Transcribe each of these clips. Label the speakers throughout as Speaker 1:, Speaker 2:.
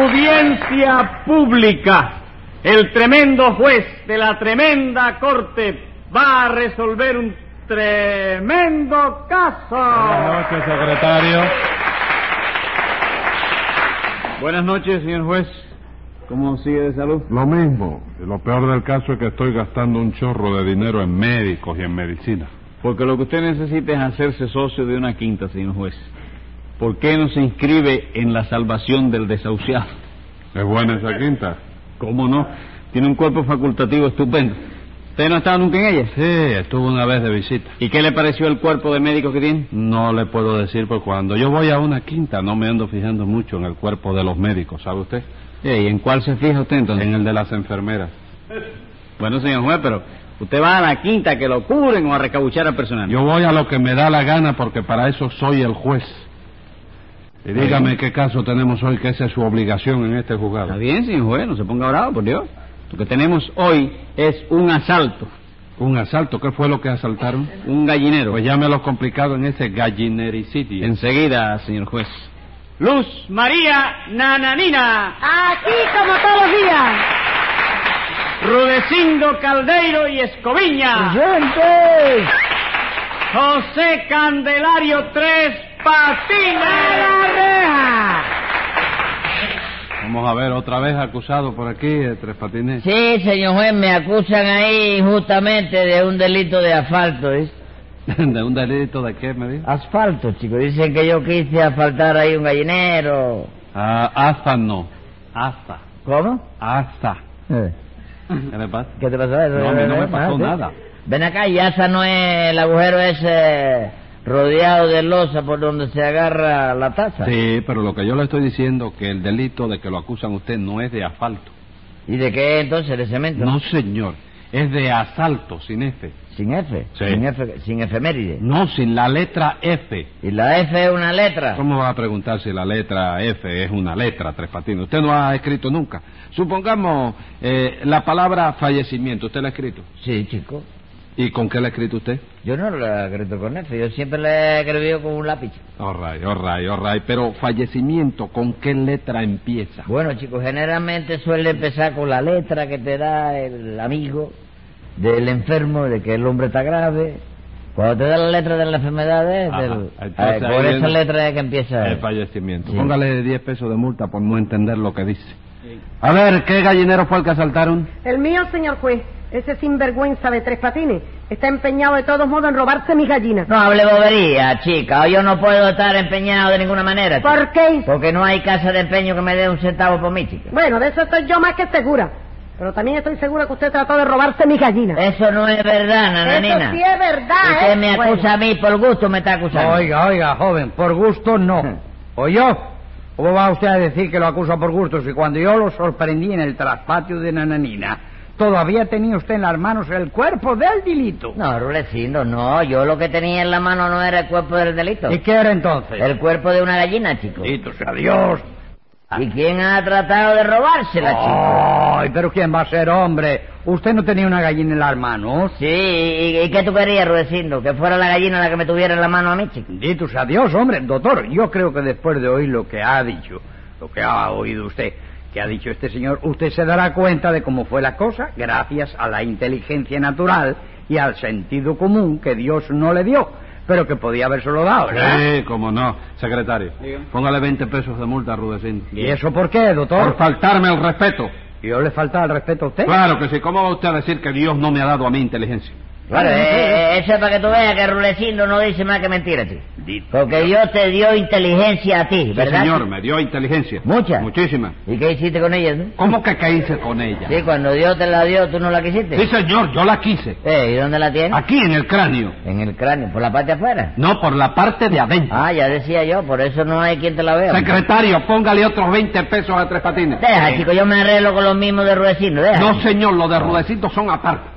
Speaker 1: Audiencia pública. El tremendo juez de la tremenda corte va a resolver un tremendo caso.
Speaker 2: Buenas noches, secretario.
Speaker 1: Buenas noches, señor juez. ¿Cómo sigue de salud?
Speaker 2: Lo mismo. Lo peor del caso es que estoy gastando un chorro de dinero en médicos y en medicina.
Speaker 1: Porque lo que usted necesita es hacerse socio de una quinta, señor juez. ¿Por qué no se inscribe en la salvación del desahuciado?
Speaker 2: ¿Es buena esa quinta?
Speaker 1: ¿Cómo no? Tiene un cuerpo facultativo estupendo. ¿Usted no ha estado nunca en ella?
Speaker 2: Sí, estuve una vez de visita.
Speaker 1: ¿Y qué le pareció el cuerpo de médico que tiene?
Speaker 2: No le puedo decir, porque cuando yo voy a una quinta no me ando fijando mucho en el cuerpo de los médicos, ¿sabe usted?
Speaker 1: ¿Y en cuál se fija usted entonces?
Speaker 2: En el de las enfermeras.
Speaker 1: Bueno, señor juez, pero usted va a la quinta que lo cubren o a recabuchar al personal.
Speaker 2: Yo voy a lo que me da la gana porque para eso soy el juez. Y dígame qué caso tenemos hoy, que esa es su obligación en este juzgado.
Speaker 1: Está bien, señor juez, no se ponga bravo, por Dios. Lo que tenemos hoy es un asalto,
Speaker 2: ¿Un asalto? ¿Qué fue lo que asaltaron?
Speaker 1: un gallinero.
Speaker 2: Pues llámelo complicado en ese gallinericidio.
Speaker 1: Enseguida, señor juez. Luz María Nananina,
Speaker 3: Aquí como todos los días.
Speaker 1: Rudecindo Caldeiro y Escoviña,
Speaker 3: ¡Presente!
Speaker 1: José Candelario Tres
Speaker 3: ¡A
Speaker 1: Patines.
Speaker 3: la reja!
Speaker 2: Vamos a ver, otra vez acusado por aquí, eh, Tres Patines.
Speaker 4: Sí, señor juez, me acusan ahí justamente de un delito de asfalto, ¿eh?
Speaker 2: ¿De un delito de qué, me dijo?
Speaker 4: Asfalto, chico. Dicen que yo quise asfaltar ahí un gallinero.
Speaker 2: Ah, hasta no. Hasta.
Speaker 4: ¿Cómo?
Speaker 2: Hasta.
Speaker 4: Eh,
Speaker 2: ¿Qué le pasa?
Speaker 4: ¿Qué te pasó?
Speaker 2: No, a mí no me pasó
Speaker 4: ¿sí?
Speaker 2: nada.
Speaker 4: Ven acá, y esa no es el agujero ese rodeado de losa por donde se agarra la taza.
Speaker 2: Sí, pero lo que yo le estoy diciendo que el delito de que lo acusan usted no es de asfalto.
Speaker 4: ¿Y de qué entonces? ¿De cemento?
Speaker 2: No, señor. Es de asalto, sin F.
Speaker 4: ¿Sin F?
Speaker 2: Sí.
Speaker 4: Sin, F sin efeméride.
Speaker 2: No, sin la letra F.
Speaker 4: ¿Y la F es una letra?
Speaker 2: ¿Cómo va a preguntar si la letra F es una letra, Tres Patines? Usted no ha escrito nunca. Supongamos eh, la palabra fallecimiento. ¿Usted la ha escrito?
Speaker 4: Sí, chico.
Speaker 2: ¿Y con qué la ha escrito usted?
Speaker 4: Yo no la he escrito con F, yo siempre la he escrito con un lápiz.
Speaker 2: All right, all right, all right. Pero fallecimiento, ¿con qué letra empieza?
Speaker 4: Bueno, chicos, generalmente suele empezar con la letra que te da el amigo del enfermo, de que el hombre está grave. Cuando te da la letra de la enfermedad, es
Speaker 2: Ajá,
Speaker 4: del-
Speaker 2: entonces
Speaker 4: eh, por esa
Speaker 2: viene
Speaker 4: letra es que empieza.
Speaker 2: El fallecimiento.
Speaker 4: Sí.
Speaker 2: Póngale 10 pesos de multa por no entender lo que dice. A ver, ¿qué gallinero fue el que asaltaron?
Speaker 3: El mío, señor juez, ese sinvergüenza de tres patines, está empeñado de todos modos en robarse mis gallinas.
Speaker 4: No hable bobería, chica. Yo no puedo estar empeñado de ninguna manera. chica.
Speaker 3: ¿Por qué?
Speaker 4: Porque no hay casa de empeño que me dé un centavo por mí, chica.
Speaker 3: Bueno, de eso estoy yo más que segura. Pero también estoy segura que usted trató de robarse mis gallinas.
Speaker 4: Eso no es verdad, nananina.
Speaker 3: Eso sí es verdad,
Speaker 4: Usted
Speaker 3: ¿eh?
Speaker 4: me acusa
Speaker 3: Bueno.
Speaker 4: a mí por gusto, me está acusando.
Speaker 5: Oiga, oiga, joven, por gusto no. ¿O yo? ¿Cómo va usted a decir que lo acusa por gusto si cuando yo lo sorprendí en el traspatio de Nananina, todavía tenía usted en las manos el cuerpo del delito?
Speaker 4: No, Rulecindo, no. Yo lo que tenía en la mano no era el cuerpo del delito.
Speaker 5: ¿Y qué era entonces?
Speaker 4: El cuerpo de una gallina, chico.
Speaker 5: Bendito sea Dios.
Speaker 4: ¿Y quién ha tratado de robársela, chico?
Speaker 5: Ay, pero ¿quién va a ser hombre? ¿Usted no tenía una gallina en las manos?
Speaker 4: Sí, ¿y, y qué tú querías, Rudecindo? ¿Que fuera la gallina la que me tuviera en la mano a mí, chico?
Speaker 5: Bendito sea Dios, hombre. Doctor, yo creo que después de oír lo que ha dicho, lo que ha oído usted, que ha dicho este señor, usted se dará cuenta de cómo fue la cosa gracias a la inteligencia natural y al sentido común que Dios no le dio, pero que podía habérselo dado, ¿verdad?
Speaker 2: Sí, cómo no. Secretario, póngale 20 pesos de multa a Rudecindo.
Speaker 5: ¿Y eso por qué,
Speaker 2: Por
Speaker 5: doctor?
Speaker 2: faltarme el respeto.
Speaker 5: ¿Yo le falta el respeto a usted?
Speaker 2: Claro que sí. ¿Cómo va usted a decir que Dios no me ha dado a mí inteligencia?
Speaker 4: Claro, eh, eh, eso es para que tú veas que Rulecindo no dice más que mentira, chico. Porque Dios te dio inteligencia a ti,
Speaker 2: Sí,
Speaker 4: ¿verdad?
Speaker 2: señor,
Speaker 4: chico?
Speaker 2: me dio inteligencia.
Speaker 4: ¿Mucha?
Speaker 2: Muchísima.
Speaker 4: ¿Y qué hiciste con ella?
Speaker 2: ¿Cómo que qué hice con ella?
Speaker 4: Sí, cuando Dios te la dio, ¿tú no la quisiste?
Speaker 2: Sí, señor, yo la quise.
Speaker 4: Eh, ¿y dónde la tienes?
Speaker 2: Aquí en el cráneo.
Speaker 4: En el cráneo, por la parte de afuera.
Speaker 2: No, por la parte de adentro.
Speaker 4: Ah, ya decía yo, por eso no hay quien te la vea.
Speaker 2: Secretario, póngale otros 20 pesos a Tres Patines.
Speaker 4: Deja, chico, yo me arreglo con los mismos de Rudecindo, deja.
Speaker 2: No, señor, los de Rudecitos son aparte.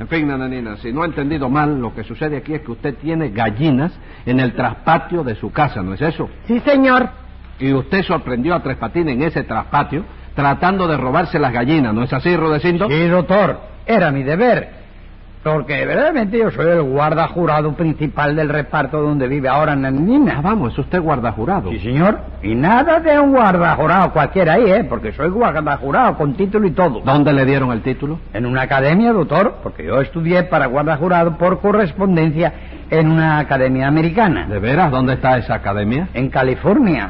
Speaker 2: En fin, nananina, si no ha entendido mal, lo que sucede aquí es que usted tiene gallinas en el traspatio de su casa, ¿no es eso?
Speaker 3: Sí, señor.
Speaker 2: Y usted sorprendió a Tres Patines en ese traspatio tratando de robarse las gallinas, ¿no es así, Rudecindo?
Speaker 5: Sí, doctor, era mi deber. Porque verdaderamente yo soy el guarda jurado principal del reparto donde vive ahora
Speaker 2: Ah,
Speaker 5: Nanina.
Speaker 2: vamos, es usted guardajurado.
Speaker 5: Sí, señor. Y nada de un guarda jurado cualquiera ahí, ¿eh? Porque soy guarda jurado con título y todo.
Speaker 2: ¿Dónde le dieron el título?
Speaker 5: En una academia, doctor, porque yo estudié para guarda jurado por correspondencia en una academia americana.
Speaker 2: ¿De veras? ¿Dónde está esa academia?
Speaker 5: En California.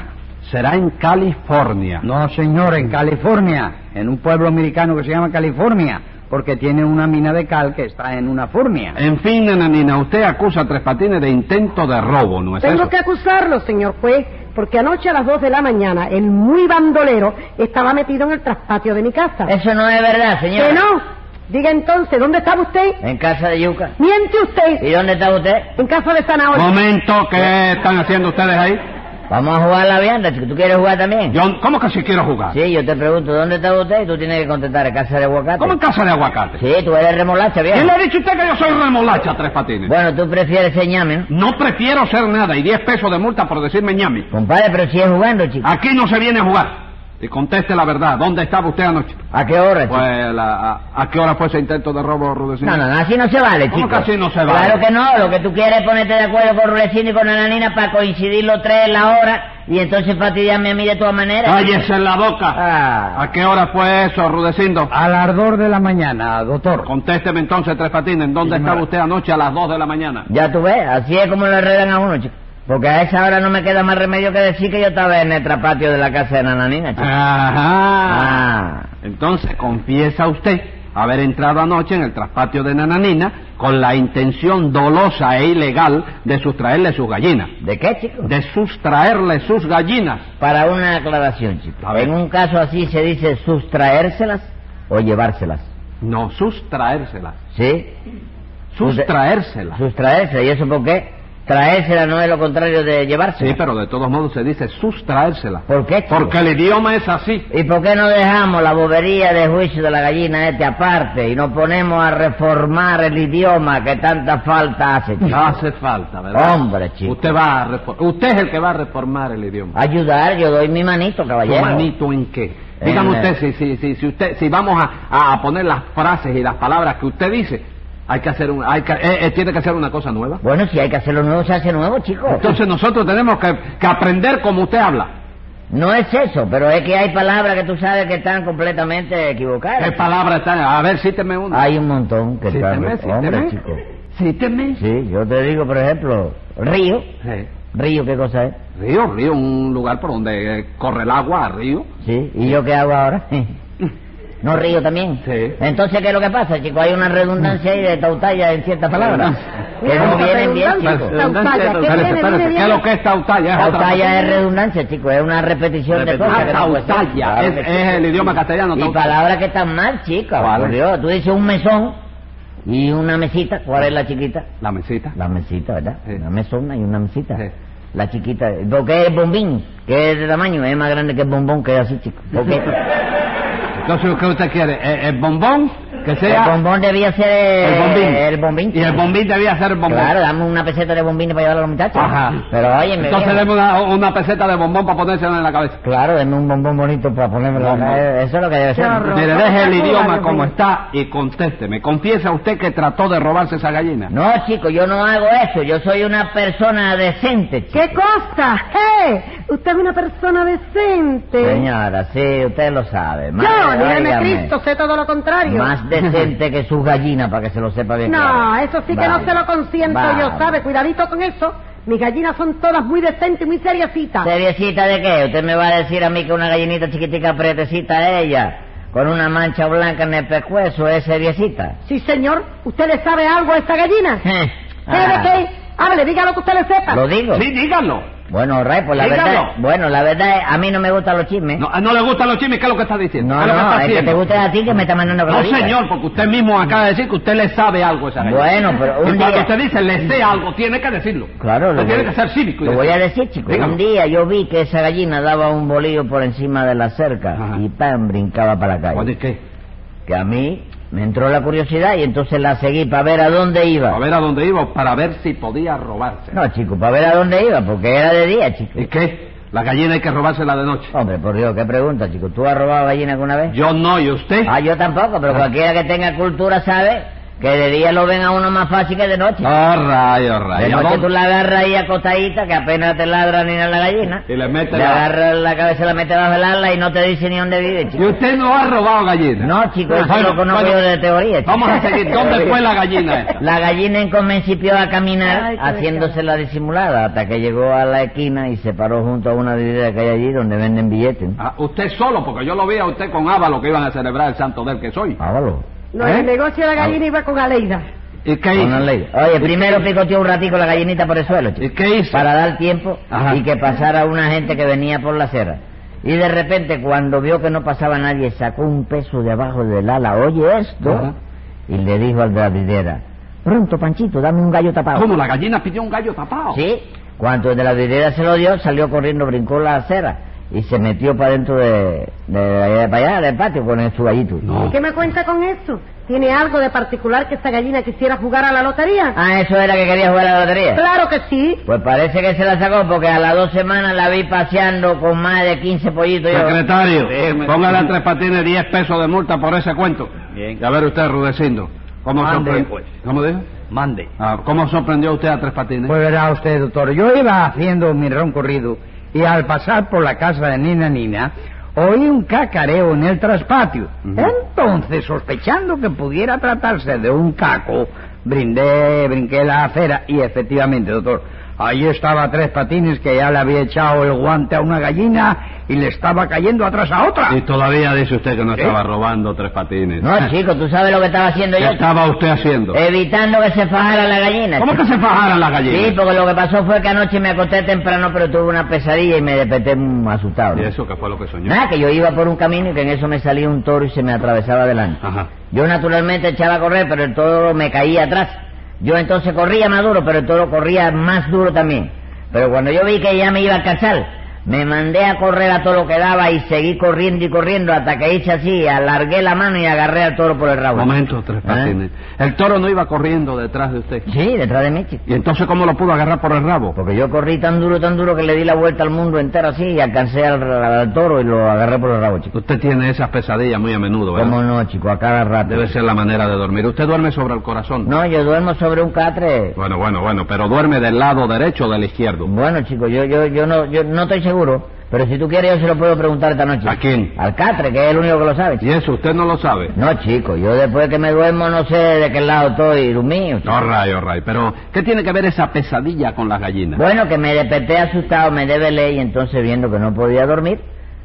Speaker 2: Será en California.
Speaker 5: No, señor, en California. En un pueblo americano que se llama California. Porque tiene una mina de cal que está en una fornia.
Speaker 2: En fin, nananina, usted acusa a Tres Patines de intento de robo, ¿no es
Speaker 3: Tengo
Speaker 2: eso?
Speaker 3: que acusarlo, señor juez, porque anoche a las dos de la mañana el muy bandolero estaba metido en el traspatio de mi casa.
Speaker 4: Eso no es verdad, señor.
Speaker 3: ¿Que no? Diga entonces, ¿dónde estaba usted?
Speaker 4: En casa de Yuca.
Speaker 3: Miente usted.
Speaker 4: ¿Y dónde está usted?
Speaker 3: En casa de zanahoria.
Speaker 2: Momento, ¿qué están haciendo ustedes ahí?
Speaker 4: Vamos a jugar la vianda, chico. ¿Tú quieres jugar también?
Speaker 2: Yo, ¿Cómo que si quiero jugar?
Speaker 4: Sí, yo te pregunto, ¿dónde está usted? Y tú tienes que contestar, ¿en casa de aguacate?
Speaker 2: ¿Cómo en casa de aguacate?
Speaker 4: Sí, tú eres remolacha,
Speaker 2: ¿Quién
Speaker 4: bien.
Speaker 2: le ha dicho a usted que yo soy remolacha, Tres Patines?
Speaker 4: Bueno, tú prefieres ser ñame, ¿no?
Speaker 2: No prefiero ser nada y 10 pesos de multa por decirme ñami.
Speaker 4: Compadre, pero si es jugando, chico.
Speaker 2: Aquí no se viene a jugar. Y conteste la verdad. ¿Dónde estaba usted anoche?
Speaker 4: ¿A qué hora, chico?
Speaker 2: Pues, la- a, ¿a qué hora fue ese intento de robo, Rudecindo?
Speaker 4: No, no, no, así no se vale,
Speaker 2: ¿Cómo
Speaker 4: chico.
Speaker 2: que así no se vale?
Speaker 4: Claro que no, lo que tú quieres es ponerte de acuerdo con Rulecino y con Ananina para coincidir los tres en la hora y entonces fastidiarme a mí de todas maneras.
Speaker 2: ¡Cállese en la boca!
Speaker 4: Ah.
Speaker 2: ¿A qué hora fue eso, Rudecindo?
Speaker 5: Al ardor de la mañana, doctor.
Speaker 2: Contésteme entonces, Tres Patines, ¿en dónde
Speaker 5: Sí,
Speaker 2: estaba
Speaker 5: señora.
Speaker 2: usted anoche a las 2 de la mañana?
Speaker 4: Ya tú ves, así es como lo enredan a uno, chico. Porque a esa hora no me queda más remedio que decir que yo estaba en el trapatio de la casa de Nananina, chico.
Speaker 2: Ajá.
Speaker 4: Ah.
Speaker 2: Entonces, confiesa usted haber entrado anoche en el traspatio de Nananina con la intención dolosa e ilegal de sustraerle sus gallinas.
Speaker 4: ¿De qué, chico?
Speaker 2: De sustraerle sus gallinas.
Speaker 4: Para una aclaración, chico.
Speaker 2: A ver.
Speaker 4: En un caso así se dice sustraérselas o llevárselas.
Speaker 2: No, sustraérselas.
Speaker 4: ¿Sí?
Speaker 2: Sustraérselas.
Speaker 4: Sustraerse. ¿Y eso por qué? Traérsela no es lo contrario de llevársela.
Speaker 2: Sí, pero de todos modos se dice sustraérselas.
Speaker 4: ¿Por qué, chico?
Speaker 2: Porque el idioma es así.
Speaker 4: ¿Y por qué no dejamos la bobería de juicio de la gallina este aparte y nos ponemos a reformar el idioma que tanta falta hace, chico?
Speaker 2: No hace falta, ¿verdad?
Speaker 4: Hombre, chico.
Speaker 2: Usted va a Usted es el que va a reformar el idioma.
Speaker 4: Ayudar, yo doy mi manito,
Speaker 2: ¿Su
Speaker 4: caballero.
Speaker 2: manito en qué? Dígame
Speaker 4: el-
Speaker 2: usted si, si, si, si usted, si vamos a, a poner las frases y las palabras que usted dice, hay que hacer un, hay que, eh, eh, tiene que hacer una cosa nueva.
Speaker 4: Bueno, si hay que hacerlo nuevo, se hace nuevo, chico.
Speaker 2: Entonces nosotros tenemos que, que aprender como usted habla.
Speaker 4: No es eso, pero es que hay palabras que tú sabes que están completamente equivocadas.
Speaker 2: ¿Qué palabra está? A ver, cíteme una.
Speaker 4: Hay un montón que están... Hombre, chico.
Speaker 2: Cíteme.
Speaker 4: Sí, yo te digo, por ejemplo, río.
Speaker 2: Sí.
Speaker 4: Río, ¿qué cosa es?
Speaker 2: Río, río, un lugar por donde corre el agua, río.
Speaker 4: Sí, ¿y yo qué hago ahora? ¿No río también?
Speaker 2: Sí.
Speaker 4: Entonces, ¿qué es lo que pasa, chico? Hay una redundancia ahí de tautalla en ciertas palabras. que no vienen bien, chico.
Speaker 3: Tautalla, ¿qué
Speaker 2: es lo que es tautalla? Es
Speaker 4: Tautalla es redundancia, chico. Es una repetición de cosas que
Speaker 2: tautalla. Es,
Speaker 4: que
Speaker 2: es el idioma castellano.
Speaker 4: Y palabras que están mal.
Speaker 2: ¿Cuál?
Speaker 4: Por Dios, tú dices un mesón y una mesita. ¿Cuál es la chiquita?
Speaker 2: La mesita.
Speaker 4: La mesita, ¿verdad?
Speaker 2: Sí.
Speaker 4: Una mesona y una mesita.
Speaker 2: Sí.
Speaker 4: La chiquita. ¿Por qué el bombín? Que es de tamaño, es más grande que el bombón, que es así, chico. ¿Por qué?
Speaker 2: Entonces, ¿qué usted quiere? ¿El, el bombón? Que
Speaker 4: el
Speaker 2: sea...
Speaker 4: bombón debía ser el,
Speaker 2: El bombín.
Speaker 4: el bombín.
Speaker 2: Y el bombín debía ser el bombón.
Speaker 4: Claro, dame una peseta de bombín para llevar a los muchachos.
Speaker 2: Ajá.
Speaker 4: Pero oye,
Speaker 2: Entonces demos una, una peseta de bombón para ponérsela en la cabeza.
Speaker 4: Claro, dame un bombón bonito para ponerme
Speaker 2: Bombón.
Speaker 4: Eso es lo que debe ser.
Speaker 2: Mire,
Speaker 3: ¿Cómo
Speaker 2: deje el idioma como está y contésteme. ¿Confiesa usted que trató de robarse esa gallina?
Speaker 4: No, chico, yo no hago eso. Yo soy una persona decente, chico.
Speaker 3: ¿Qué cosa? ¡Eh! Usted es una persona decente.
Speaker 4: Señora, sí, usted lo sabe. Más,
Speaker 3: Yo, dígame Cristo, sé todo lo contrario.
Speaker 4: Más decente que sus gallinas, para que se lo sepa bien
Speaker 3: No,
Speaker 4: claro.
Speaker 3: eso sí que no se lo consiento yo. ¿sabe? Cuidadito con eso. Mis gallinas son todas muy decentes y muy seriecitas.
Speaker 4: ¿Seriecita de qué? ¿Usted me va a decir a mí que una gallinita chiquitica pretecita ella, con una mancha blanca en el pescuezo, es seriecita?
Speaker 3: Sí, señor. ¿Usted le sabe algo a esta gallina? ¿Qué de
Speaker 4: ah,
Speaker 3: qué? Hable, diga lo que usted le sepa.
Speaker 4: ¿Lo digo?
Speaker 2: Sí, dígalo.
Speaker 4: Bueno, Ray, pues la
Speaker 2: Dígalo.
Speaker 4: verdad... Bueno, la verdad es, a mí no me gustan los chismes.
Speaker 2: No, no le gustan los chismes, ¿qué es lo que está diciendo?
Speaker 4: no,
Speaker 2: ¿Qué es lo que
Speaker 4: no,
Speaker 2: está
Speaker 4: es que te
Speaker 2: haciendo?
Speaker 4: guste a ti que me está mandando que lo
Speaker 2: No,
Speaker 4: diga.
Speaker 2: señor, porque usted mismo acaba de decir que usted le sabe algo a esa gallina.
Speaker 4: Bueno, pero
Speaker 2: Y
Speaker 4: un
Speaker 2: cuando
Speaker 4: día...
Speaker 2: usted dice le sé algo, tiene que decirlo.
Speaker 4: Claro,
Speaker 2: Usted
Speaker 4: lo
Speaker 2: tiene
Speaker 4: voy-
Speaker 2: que ser cívico. y
Speaker 4: Lo voy a decir, chico.
Speaker 2: Dígalo.
Speaker 4: Un día yo vi que esa gallina daba un bolillo por encima de la cerca
Speaker 2: Ajá.
Speaker 4: y ¡pam! brincaba para la
Speaker 2: Oye,
Speaker 4: calle.
Speaker 2: ¿qué?
Speaker 4: Que a mí me entró la curiosidad y entonces la seguí para ver a dónde iba.
Speaker 2: A ver a dónde iba para ver si podía robarse.
Speaker 4: No, chico, para ver a dónde iba, porque era de día, chico.
Speaker 2: ¿Y qué? La gallina hay que robársela de noche.
Speaker 4: Hombre, por Dios, qué pregunta, chico. ¿Tú has robado gallina alguna vez?
Speaker 2: Yo no, ¿y usted?
Speaker 4: Ah, yo tampoco, pero
Speaker 2: Ah.
Speaker 4: cualquiera que tenga cultura sabe Que de día lo ven a uno más fácil que de noche.
Speaker 2: Right, all right.
Speaker 4: De
Speaker 2: ¿Y
Speaker 4: noche tú la agarras ahí acostadita, que apenas te ladra ni a la gallina.
Speaker 2: Y le mete
Speaker 4: Le
Speaker 2: la-
Speaker 4: agarras la cabeza, la mete bajo el ala y no te dice ni dónde vive,
Speaker 2: ¿Y
Speaker 4: chico.
Speaker 2: usted no ha robado gallina?
Speaker 4: No, chico, eso
Speaker 2: Bueno,
Speaker 4: lo conozco
Speaker 2: bueno,
Speaker 4: de teoría. chico.
Speaker 2: Vamos a seguir. ¿Dónde fue la gallina esta?
Speaker 4: La gallina en principió a caminar
Speaker 3: Ay,
Speaker 4: haciéndose la disimulada hasta que llegó a la esquina y se paró junto a una vidriera que hay allí donde venden billetes.
Speaker 2: Ah, usted solo, porque yo lo vi a usted con Ávalo que iban a celebrar el santo del que soy.
Speaker 4: Hágalo.
Speaker 3: No,
Speaker 2: ¿Eh?
Speaker 3: el negocio de la gallina iba con Aleida.
Speaker 2: ¿Y qué
Speaker 4: Con
Speaker 2: hizo?
Speaker 4: Oye, primero picoteó un ratico la gallinita por el suelo, chico.
Speaker 2: ¿Y qué hizo?
Speaker 4: para dar tiempo
Speaker 2: Ajá.
Speaker 4: y que pasara una gente que venía por la acera. Y de repente, cuando vio que no pasaba nadie, sacó un peso de abajo del ala. Oye esto.
Speaker 2: Ajá.
Speaker 4: Y le dijo al de la vidriera, pronto, Panchito, dame un gallo tapado.
Speaker 2: ¿Cómo la gallina pidió un gallo tapado?
Speaker 4: Sí. Cuando el de la vidriera se lo dio, salió corriendo, brincó la acera y se metió para dentro de, de, de- para allá, del patio, con el- su gallito.
Speaker 2: No.
Speaker 3: ¿Y qué me cuenta con eso? ¿Tiene algo de particular que esa gallina quisiera jugar a la lotería?
Speaker 4: Ah, eso era que quería jugar a la lotería.
Speaker 3: Claro que sí.
Speaker 4: Pues parece que se la sacó porque a las dos semanas la vi paseando con más de 15 pollitos. yo.
Speaker 2: Secretario,
Speaker 5: Déjeme-
Speaker 2: póngale a Tres Patines 10 pesos de multa por ese cuento.
Speaker 5: Bien.
Speaker 2: Y a ver usted, Rudecindo, ¿cómo,
Speaker 5: Mande,
Speaker 2: sorpre-
Speaker 5: pues.
Speaker 2: ¿Cómo dijo?
Speaker 5: Mande.
Speaker 2: Ah, ¿Cómo sorprendió usted a Tres Patines?
Speaker 5: Pues verá usted, doctor, yo iba haciendo mi recorrido y al pasar por la casa de Nina Nina, oí un cacareo en el traspatio. Entonces, sospechando que pudiera tratarse de un caco, brindé, brinqué la acera y efectivamente, doctor, ahí estaba Tres Patines que ya le había echado el guante a una gallina y le estaba cayendo atrás a otra.
Speaker 2: Y todavía dice usted que no
Speaker 5: ¿Qué?
Speaker 2: estaba robando Tres Patines.
Speaker 4: No, chico, ¿tú sabes lo que estaba haciendo
Speaker 2: ¿Qué
Speaker 4: yo?
Speaker 2: estaba usted haciendo?
Speaker 4: Evitando que se fajara la gallina.
Speaker 2: ¿Cómo
Speaker 4: chico.
Speaker 2: que se fajaran las gallinas?
Speaker 4: Sí, porque lo que pasó fue que anoche me acosté temprano, pero tuve una pesadilla y me desperté mm, asustado.
Speaker 2: ¿Y
Speaker 4: ¿no?
Speaker 2: eso qué fue lo que soñó?
Speaker 4: Nada, que yo iba por un camino y que en eso me salía un toro y se me atravesaba delante.
Speaker 2: Ajá.
Speaker 4: Yo naturalmente echaba a correr, pero el toro me caía atrás. Yo entonces corría más duro, pero el toro corría más duro también. Pero cuando yo vi que ya me iba a alcanzar, me mandé a correr a todo lo que daba y seguí corriendo y corriendo hasta que hice así, alargué la mano y agarré al toro por el rabo.
Speaker 2: Momento, Tres
Speaker 4: ¿Ah?
Speaker 2: Patines. El toro no iba corriendo detrás de usted.
Speaker 4: Sí, detrás de mí, chico.
Speaker 2: ¿Y entonces cómo lo pudo agarrar por el rabo?
Speaker 4: Porque yo corrí tan duro, tan duro que le di la vuelta al mundo entero así y alcancé al, al toro y lo agarré por el rabo, chico.
Speaker 2: Usted tiene esas pesadillas muy a menudo, ¿verdad?
Speaker 4: ¿Cómo no, chico? A cada rato.
Speaker 2: Debe ser la manera de dormir. ¿Usted duerme sobre el corazón?
Speaker 4: No, yo duermo sobre un catre.
Speaker 2: Bueno, bueno, bueno, pero duerme del lado derecho o del izquierdo.
Speaker 4: Bueno, chico, yo, yo, yo no, yo no estoy seguro. Pero si tú quieres, yo se lo puedo preguntar esta noche.
Speaker 2: ¿A quién?
Speaker 4: Al catre, que es el único que lo sabe. chico.
Speaker 2: ¿Y eso usted no lo sabe?
Speaker 4: No, chico, yo después que me duermo no sé de qué lado estoy, chico.
Speaker 2: All right, all right. Pero, ¿qué tiene que ver esa pesadilla con las gallinas?
Speaker 4: Bueno, que me desperté asustado, me desvelé y entonces viendo que no podía dormir,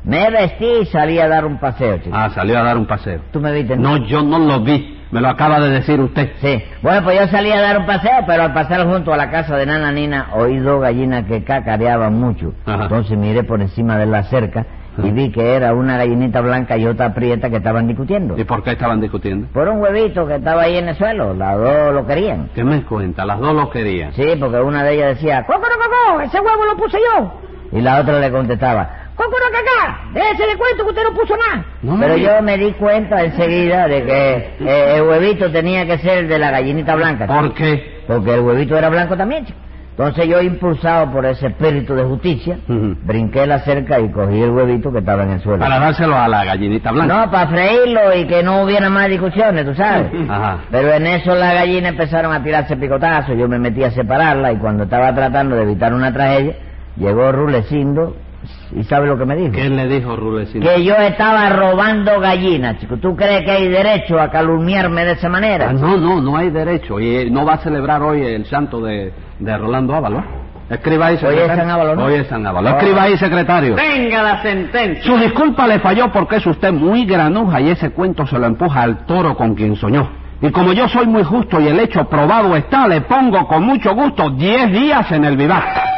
Speaker 4: me vestí y salí a dar un paseo, chico.
Speaker 2: Ah, salió a dar un paseo.
Speaker 4: ¿Tú me viste?
Speaker 2: No, yo no lo vi. Me lo acaba de decir usted.
Speaker 4: Sí. Bueno, pues yo salí a dar un paseo, pero al pasar junto a la casa de Nana Nina oí dos gallinas que cacareaban mucho.
Speaker 2: Ajá.
Speaker 4: Entonces miré por encima de la cerca y vi que era una gallinita blanca y otra prieta que estaban discutiendo.
Speaker 2: ¿Y por qué estaban discutiendo?
Speaker 4: Por un huevito que estaba ahí en el suelo, las dos lo querían.
Speaker 2: ¿Qué me cuenta? Las dos lo querían.
Speaker 4: Sí, porque una de ellas decía, ¡Cócoro, cocó! ¡Ese huevo lo puse yo! Y la otra le contestaba, ¡Cócoro, cacá! ¡Déjese de cuento que usted no puso nada!
Speaker 2: No
Speaker 4: Pero yo me di cuenta enseguida de que eh, el huevito tenía que ser el de la gallinita blanca.
Speaker 2: ¿Por qué?
Speaker 4: Porque el huevito era blanco también, chico. Entonces yo, impulsado por ese espíritu de justicia,
Speaker 2: Ujú.
Speaker 4: brinqué la cerca y cogí el huevito que estaba en el suelo.
Speaker 2: Para dárselo a la gallinita blanca.
Speaker 4: No, para freírlo y que no hubiera más discusiones, tú sabes.
Speaker 2: Ajá.
Speaker 4: Pero en eso las gallinas empezaron a tirarse picotazos, yo me metí a separarla y cuando estaba tratando de evitar una tragedia, llegó Rulecindo y ¿sabe lo que me dijo?
Speaker 2: ¿Qué le dijo Rulecino?
Speaker 4: Que yo estaba robando gallinas, chico. ¿Tú crees que hay derecho a calumniarme de esa manera?
Speaker 2: Ah, no, no, no hay derecho. Y eh, no va a celebrar hoy el santo de, de Rolando Ávalo. Escriba ahí,
Speaker 4: Hoy
Speaker 2: secretario.
Speaker 4: es San Ávalo, ¿no?
Speaker 2: Hoy es San Ávalo.
Speaker 4: Ah.
Speaker 2: Escriba ahí, secretario.
Speaker 1: Venga la sentencia.
Speaker 2: Su disculpa le falló porque es usted muy granuja y ese cuento se lo empuja al toro con quien soñó. Y como yo soy muy justo y el hecho probado está, le pongo con mucho gusto 10 días en el vivac.